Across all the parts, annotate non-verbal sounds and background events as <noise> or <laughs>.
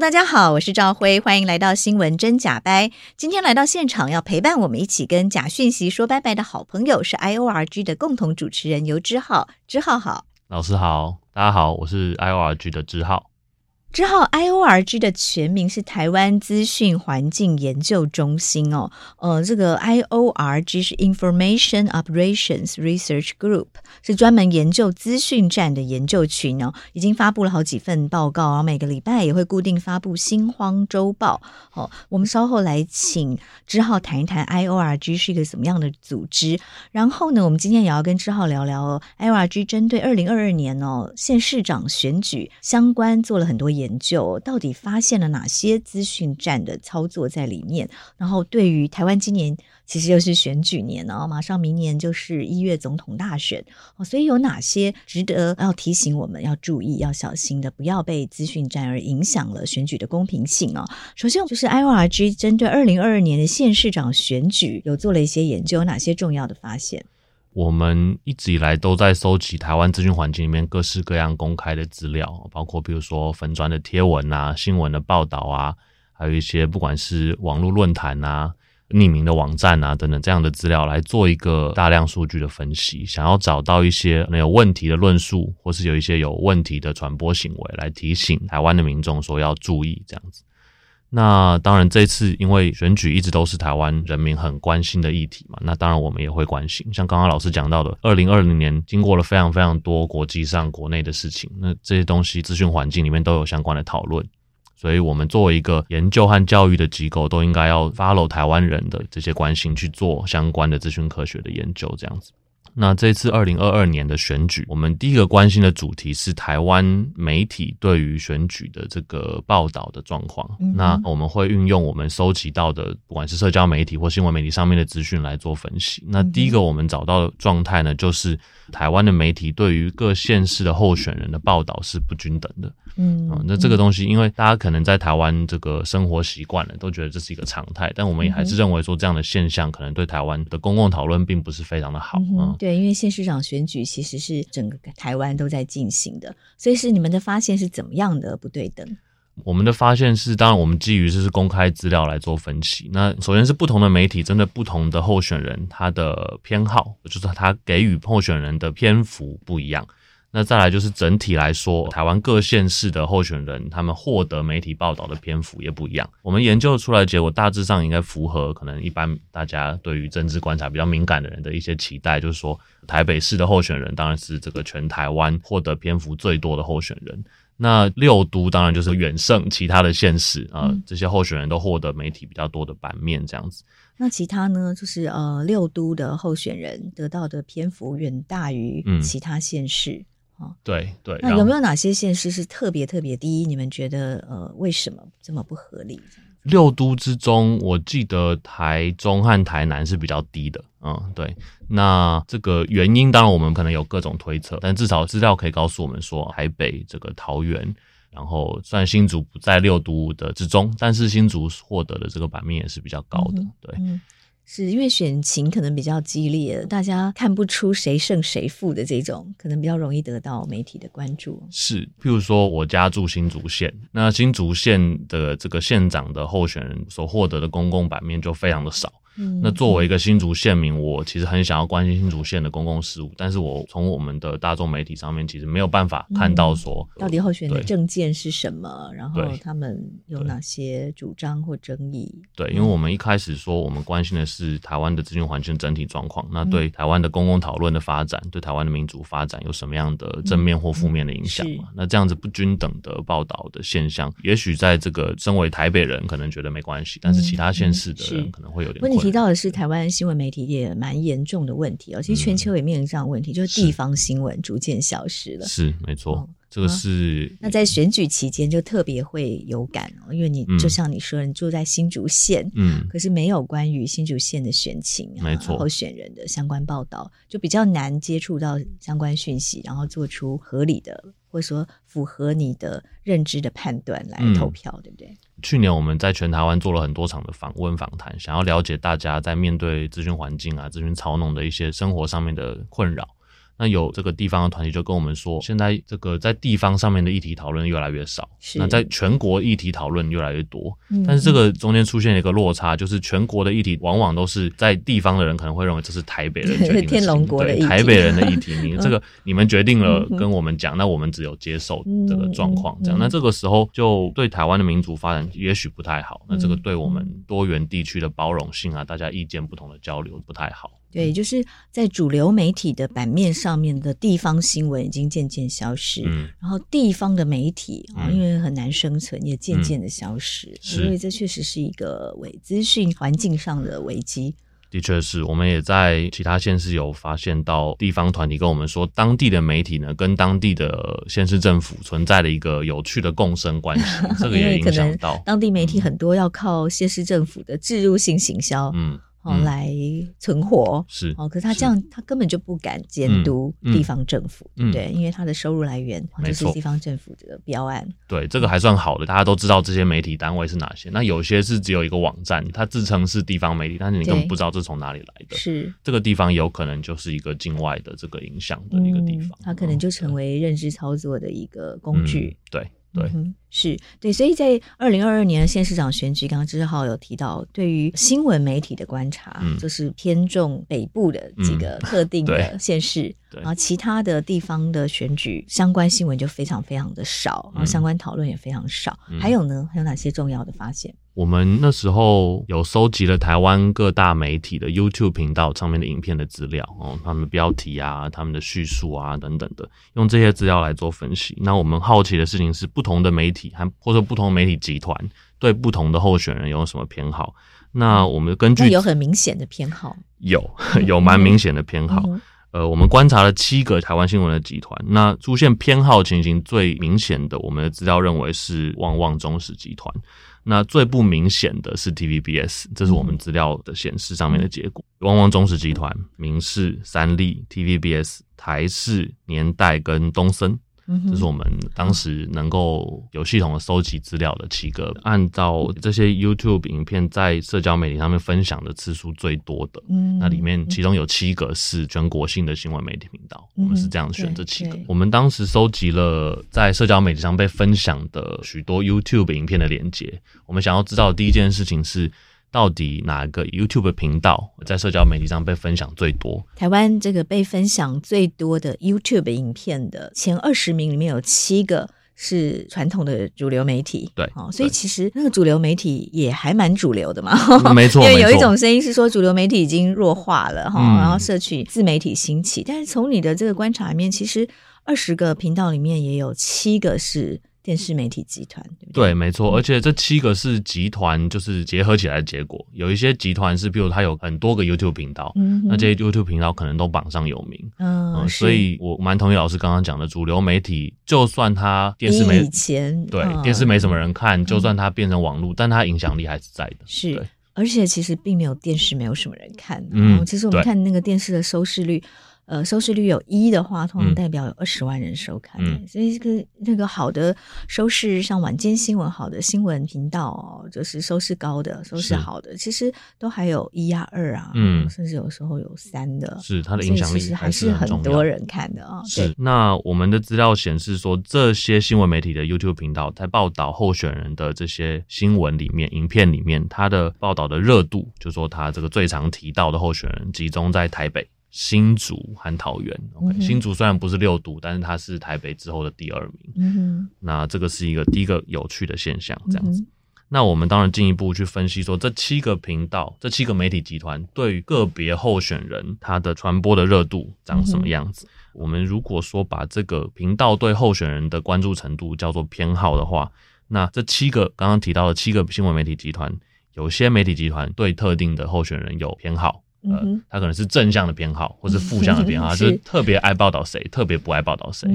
大家好，我是赵辉，欢迎来到新闻真假掰。今天来到现场要陪伴我们一起跟假讯息说拜拜的好朋友是 IORG 的共同主持人游之浩，之浩好，老师好，大家好，我是 IORG 的之浩。之后，IORG 的全名是台湾资讯环境研究中心哦。呃，这个 IORG 是 Information Operations Research Group，是专门研究资讯战的研究群哦。已经发布了好几份报告啊，每个礼拜也会固定发布新慌周报。哦，我们稍后来请之浩谈一谈 IORG 是一个什么样的组织。然后呢，我们今天也要跟之浩聊聊哦，IORG 针对二零二二年哦县市长选举相关做了很多研。研究到底发现了哪些资讯战的操作在里面？然后对于台湾今年其实又是选举年哦，马上明年就是一月总统大选哦，所以有哪些值得要提醒我们要注意、要小心的，不要被资讯战而影响了选举的公平性哦。首先就是 IORG 针对二零二二年的县市长选举有做了一些研究，有哪些重要的发现？我们一直以来都在收集台湾资讯环境里面各式各样公开的资料，包括比如说粉专的贴文啊、新闻的报道啊，还有一些不管是网络论坛啊、匿名的网站啊等等这样的资料，来做一个大量数据的分析，想要找到一些没有问题的论述，或是有一些有问题的传播行为，来提醒台湾的民众说要注意这样子。那当然，这次因为选举一直都是台湾人民很关心的议题嘛，那当然我们也会关心。像刚刚老师讲到的，二零二零年经过了非常非常多国际上、国内的事情，那这些东西资讯环境里面都有相关的讨论，所以我们作为一个研究和教育的机构，都应该要 follow 台湾人的这些关心去做相关的资讯科学的研究，这样子。那这次二零二二年的选举，我们第一个关心的主题是台湾媒体对于选举的这个报道的状况。嗯、那我们会运用我们收集到的，不管是社交媒体或新闻媒体上面的资讯来做分析。那第一个我们找到的状态呢，就是台湾的媒体对于各县市的候选人的报道是不均等的。嗯，那这个东西，因为大家可能在台湾这个生活习惯了，都觉得这是一个常态，但我们也还是认为说这样的现象可能对台湾的公共讨论并不是非常的好。嗯，对，因为县市长选举其实是整个台湾都在进行的，所以是你们的发现是怎么样的不对等？我们的发现是，当然我们基于就是公开资料来做分析。那首先是不同的媒体针对不同的候选人，他的偏好就是他给予候选人的篇幅不一样。那再来就是整体来说，台湾各县市的候选人，他们获得媒体报道的篇幅也不一样。我们研究出来的结果大致上应该符合可能一般大家对于政治观察比较敏感的人的一些期待，就是说台北市的候选人当然是这个全台湾获得篇幅最多的候选人。那六都当然就是远胜其他的县市啊，呃，这些候选人都获得媒体比较多的版面这样子。那其他呢？就是呃六都的候选人得到的篇幅远大于其他县市。对对，那有没有哪些县市是特别特别低？你们觉得呃，为什么这么不合理？六都之中，我记得台中和台南是比较低的。嗯，对。那这个原因，当然我们可能有各种推测，但至少资料可以告诉我们说，台北这个桃园，然后虽然新竹不在六都的之中，但是新竹获得的这个版面也是比较高的。嗯、对。嗯是因为选情可能比较激烈，大家看不出谁胜谁负的这种，可能比较容易得到媒体的关注。是，譬如说我家住新竹县，那新竹县的这个县长的候选人所获得的公共版面就非常的少。嗯，那作为一个新竹县民，我其实很想要关心新竹县的公共事务，但是我从我们的大众媒体上面其实没有办法看到说，到底候选人的政见是什么，然后他们有哪些主张或争议。对，因为我们一开始说我们关心的是台湾的资讯环境整体状况，那对台湾的公共讨论的发展，对台湾的民主发展有什么样的正面或负面的影响嘛？那这样子不均等的报道的现象，也许在这个身为台北人可能觉得没关系，但是其他县市的人可能会有点。提到的是台湾新闻媒体也蛮严重的问题哦，其实全球也面临这样的问题，嗯、就是地方新闻逐渐消失了。是没错。哦这个是、啊、那在选举期间就特别会有感哦，因为你就像你说，嗯、你住在新竹县，嗯，可是没有关于新竹县的选情、啊，没错，候选人的相关报道，就比较难接触到相关讯息，然后做出合理的或者说符合你的认知的判断来投票，嗯、对不对？去年我们在全台湾做了很多场的访问访谈，想要了解大家在面对资讯环境啊、资讯操弄的一些生活上面的困扰。那有这个地方的团体就跟我们说，现在这个在地方上面的议题讨论越来越少，是那在全国议题讨论越来越多。嗯、但是这个中间出现了一个落差，就是全国的议题往往都是在地方的人可能会认为这是台北人决定的 <laughs> 天龙国的议题，台北人的议题，<laughs> 你这个你们决定了跟我们讲，那我们只有接受这个状况这样。那这个时候就对台湾的民族发展也许不太好，那这个对我们多元地区的包容性啊，大家意见不同的交流不太好。对，就是在主流媒体的版面上面的地方新闻已经渐渐消失，嗯，然后地方的媒体啊，因为很难生存，也渐渐的消失，嗯、所以这确实是一个伪资讯环境上的危机。的确是，我们也在其他县市有发现到地方团体跟我们说，当地的媒体呢，跟当地的县市政府存在了一个有趣的共生关系，<laughs> 这个也影响到。当地媒体很多要靠县市政府的置入性行销，嗯。哦，来存活是哦，可是他这样，他根本就不敢监督地方政府，对不对？因为他的收入来源就是地方政府的标案。对，这个还算好的，大家都知道这些媒体单位是哪些。那有些是只有一个网站，它自称是地方媒体，但是你根本不知道这从哪里来的。是这个地方有可能就是一个境外的这个影响的一个地方，它可能就成为认知操作的一个工具。对。对，嗯、是。对，所以在二零二二年的县市长选举，刚刚志浩有提到，对于新闻媒体的观察，嗯、就是偏重北部的几个特定的县市，嗯、然后其他的地方的选举相关新闻就非常非常的少，然后相关讨论也非常少。嗯、还有呢，还有哪些重要的发现？我们那时候有收集了台湾各大媒体的 YouTube 频道上面的影片的资料哦，他们的标题啊、他们的叙述啊等等的，用这些资料来做分析。那我们好奇的事情是，不同的媒体还或者不同媒体集团对不同的候选人有什么偏好？那我们根据有很明显的偏好，有 <laughs> 有蛮明显的偏好。嗯、呃，我们观察了七个台湾新闻的集团，那出现偏好情形最明显的，我们的资料认为是旺旺中时集团。那最不明显的是 TVBS，这是我们资料的显示上面的结果。旺旺中石集团、明视、三立、TVBS、台视、年代跟东森。这是我们当时能够有系统的收集资料的七个，按照这些 YouTube 影片在社交媒体上面分享的次数最多的，嗯，那里面其中有七个是全国性的新闻媒体频道，我们是这样选这七个。我们当时收集了在社交媒体上被分享的许多 YouTube 影片的连接，我们想要知道的第一件事情是。到底哪个 YouTube 频道在社交媒体上被分享最多？台湾这个被分享最多的 YouTube 影片的前二十名里面有七个是传统的主流媒体，对，哦，所以其实那个主流媒体也还蛮主流的嘛，<laughs> 没错，<laughs> 因为有一种声音是说主流媒体已经弱化了哈，嗯、然后社区自媒体兴起，但是从你的这个观察里面，其实二十个频道里面也有七个是。电视媒体集团对不对？对，没错，而且这七个是集团，就是结合起来的结果。有一些集团是，比如它有很多个 YouTube 频道，嗯、那这些 YouTube 频道可能都榜上有名。嗯，嗯，所以我蛮同意老师刚刚讲的，主流媒体就算它电视没以前对、嗯、电视没什么人看，就算它变成网络，嗯、但它影响力还是在的。是，而且其实并没有电视没有什么人看。嗯，其实我们看那个电视的收视率。呃，收视率有一的话，通常代表有二十万人收看，嗯、所以这个那个好的收视，像晚间新闻好的新闻频道哦，就是收视高的、收视好的，其实都还有一啊、二啊，嗯，甚至有时候有三的，是它的影响力其实还是很多人看的啊。是，那我们的资料显示说，这些新闻媒体的 YouTube 频道在报道候选人的这些新闻里面、影片里面，它的报道的热度，就说它这个最常提到的候选人集中在台北。新竹和桃园，OK，嗯，新竹虽然不是六都，但是它是台北之后的第二名。嗯，那这个是一个第一个有趣的现象，这样子。嗯，那我们当然进一步去分析说，这七个频道、这七个媒体集团对于个别候选人他的传播的热度长什么样子？嗯，我们如果说把这个频道对候选人的关注程度叫做偏好的话，那这七个刚刚提到的七个新闻媒体集团。有些媒体集团对特定的候选人有偏好。呃，他可能是正向的偏好，或是负向的偏好，<laughs> 就是特别爱报道谁，特别不爱报道谁。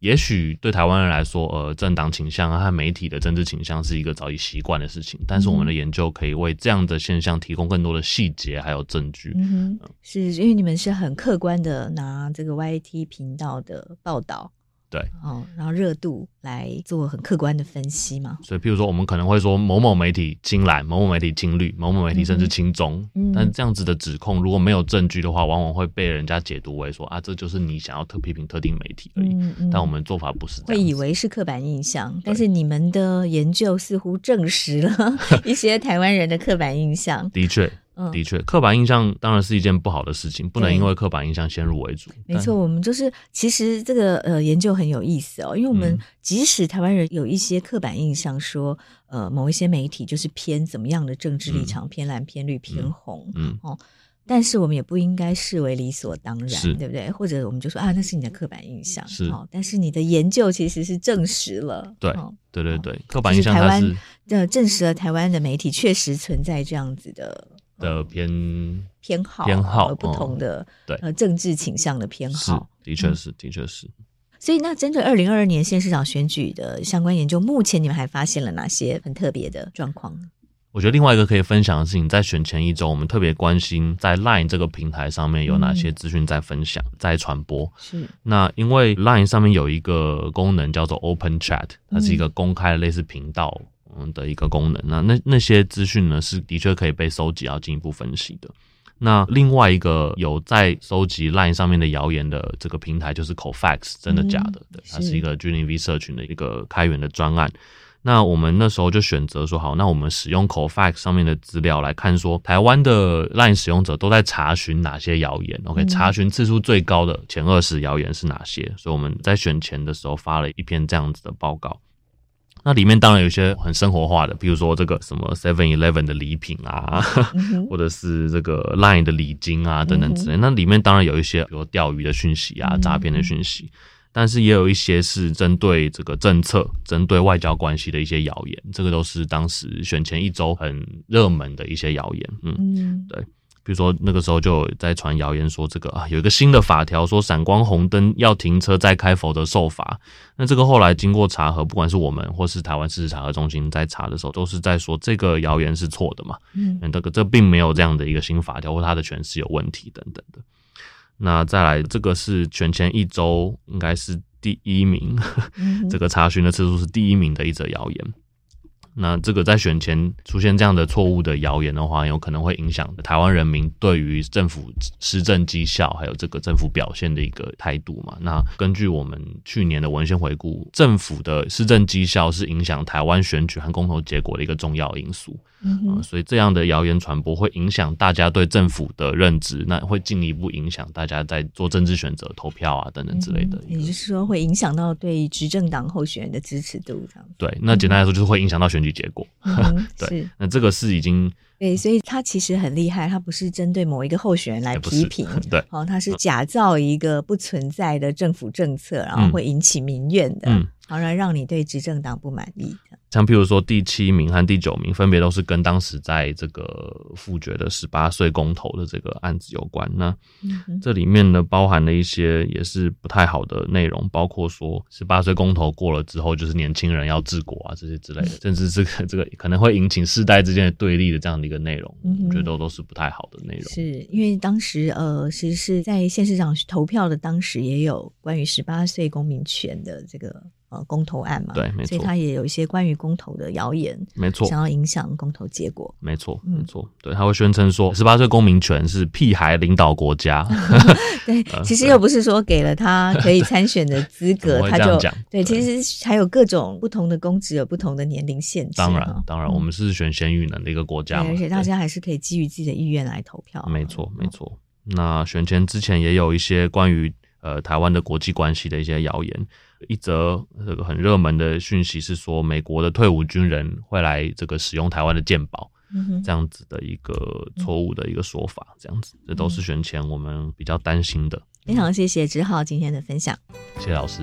也许对台湾人来说，呃，政党倾向啊和媒体的政治倾向是一个早已习惯的事情。但是我们的研究可以为这样的现象提供更多的细节还有证据。嗯，是因为你们是很客观的拿这个 YT 频道的报道。对，哦，然后热度来做很客观的分析嘛。所以，譬如说，我们可能会说某某媒体青蓝，某某媒体青绿，某某媒体甚至青棕。嗯，但这样子的指控如果没有证据的话，往往会被人家解读为说啊，这就是你想要特批评特定媒体而已。嗯嗯。但我们做法不是这样，会以为是刻板印象，但是你们的研究似乎证实了 <laughs> 一些台湾人的刻板印象。<laughs> 的确。的确，刻板印象当然是一件不好的事情，不能因为刻板印象先入为主。没错，我们就是其实这个呃研究很有意思哦，因为我们即使台湾人有一些刻板印象说，说呃某一些媒体就是偏怎么样的政治立场，嗯、偏蓝、偏绿、偏红，嗯哦，但是我们也不应该视为理所当然，对不对？或者我们就说啊，那是你的刻板印象，是。哦，但是你的研究其实是证实了，对，对对对，刻板印象是台湾的证实了台湾的媒体确实存在这样子的。的偏偏好偏好不同的、嗯、对呃政治倾向的偏好，的确是的确是。所以，那针对二零二二年县市长选举的相关研究，目前你们还发现了哪些很特别的状况？我觉得另外一个可以分享的事情，在选前一周，我们特别关心在 Line 这个平台上面有哪些资讯在分享、嗯、在传播。是那因为 Line 上面有一个功能叫做 Open Chat，它是一个公开的类似频道。嗯的一个功能，那那那些资讯呢，是的确可以被收集，要进一步分析的。那另外一个有在收集 Line 上面的谣言的这个平台，就是 Cofacts，真的假的？对，它是一个 G0V 社群的一个开源的专案。那我们那时候就选择说，好，那我们使用 Cofacts 上面的资料来看，说台湾的 Line 使用者都在查询哪些谣言？OK，查询次数最高的前二十谣言是哪些？所以我们在选前的时候发了一篇这样子的报告。那里面当然有一些很生活化的，比如说这个什么 Seven Eleven 的礼品啊，嗯、<laughs> 或者是这个 Line 的礼金啊等等之类。嗯、那里面当然有一些，比如钓鱼的讯息啊、诈骗的讯息，嗯、但是也有一些是针对这个政策、针对外交关系的一些谣言。这个都是当时选前一周很热门的一些谣言。嗯，嗯对。比如说那个时候就在传谣言说这个啊有一个新的法条说闪光红灯要停车再开否则受罚。那这个后来经过查核，不管是我们或是台湾事实查核中心在查的时候，都是在说这个谣言是错的嘛。嗯，这个这并没有这样的一个新法条或它的诠释有问题等等的。那再来这个是全前一周应该是第一名，<laughs> 这个查询的次数是第一名的一则谣言。那这个在选前出现这样的错误的谣言的话，有可能会影响台湾人民对于政府施政绩效还有这个政府表现的一个态度嘛。那根据我们去年的文献回顾，政府的施政绩效是影响台湾选举和公投结果的一个重要因素。嗯、呃，所以这样的谣言传播会影响大家对政府的认知，那会进一步影响大家在做政治选择、投票啊等等之类的。也就是说，会影响到对执政党候选人的支持度，这样。对，那简单来说就是会影响到选举结果。嗯、<laughs> 对，那这个是已经对，所以他其实很厉害，他不是针对某一个候选人来批评，对，哦，他是假造一个不存在的政府政策，然后会引起民怨的。嗯嗯好，然让你对执政党不满意。像譬如说第七名和第九名，分别都是跟当时在这个复决的十八岁公投的这个案子有关。那这里面呢，包含了一些也是不太好的内容，包括说十八岁公投过了之后，就是年轻人要治国啊这些之类的，<laughs> 甚至这个这个可能会引起世代之间的对立的这样的一个内容，我觉得都都是不太好的内容。是因为当时呃，其实是在县市长投票的当时，也有关于十八岁公民权的这个。呃，公投案嘛，对，没错，所以他也有一些关于公投的谣言，没错，想要影响公投结果，没错，没错，对，他会宣称说十八岁公民权是屁孩领导国家，<laughs> 对，其实又不是说给了他可以参选的资 <laughs> 格，他就对，其实还有各种不同的公职有不同的年龄限制，当然，当然，我们是选贤与能的一个国家嘛，而且大家还是可以基于自己的意愿来投票，没错，没错。那选前之前也有一些关于呃台湾的国际关系的一些谣言。一则这个很热门的讯息是说，美国的退伍军人会来这个使用台湾的健保，这样子的一个错误的一个说法，这样子，这都是选前我们比较担心的。非常谢谢志浩今天的分享，谢谢老师。